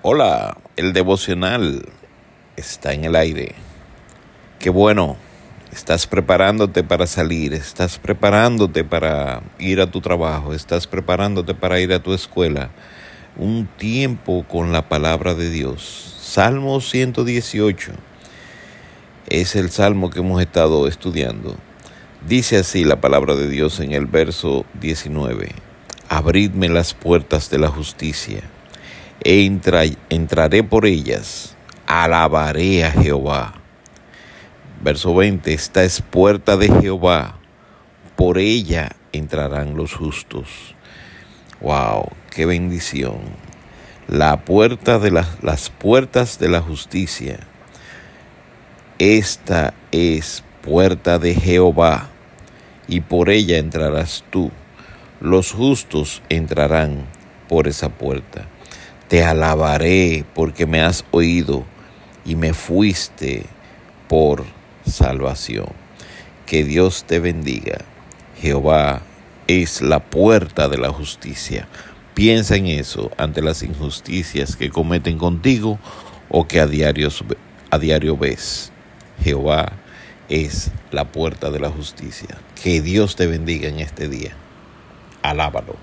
Hola, el devocional está en el aire. Qué bueno, estás preparándote para salir, estás preparándote para ir a tu trabajo, estás preparándote para ir a tu escuela. Un tiempo con la palabra de Dios. Salmo 118 es el salmo que hemos estado estudiando. Dice así la palabra de Dios en el verso 19. Abridme las puertas de la justicia entraré por ellas, alabaré a Jehová. Verso 20, esta es puerta de Jehová, por ella entrarán los justos. Wow, qué bendición. La puerta de las puertas de la justicia. Esta es puerta de Jehová, y por ella entrarás tú. Los justos entrarán por esa puerta. Te alabaré porque me has oído y me fuiste por salvación. Que Dios te bendiga. Jehová es la puerta de la justicia. Piensa en eso ante las injusticias que cometen contigo o que a diario, a diario ves. Jehová es la puerta de la justicia. Que Dios te bendiga en este día. Alábalo.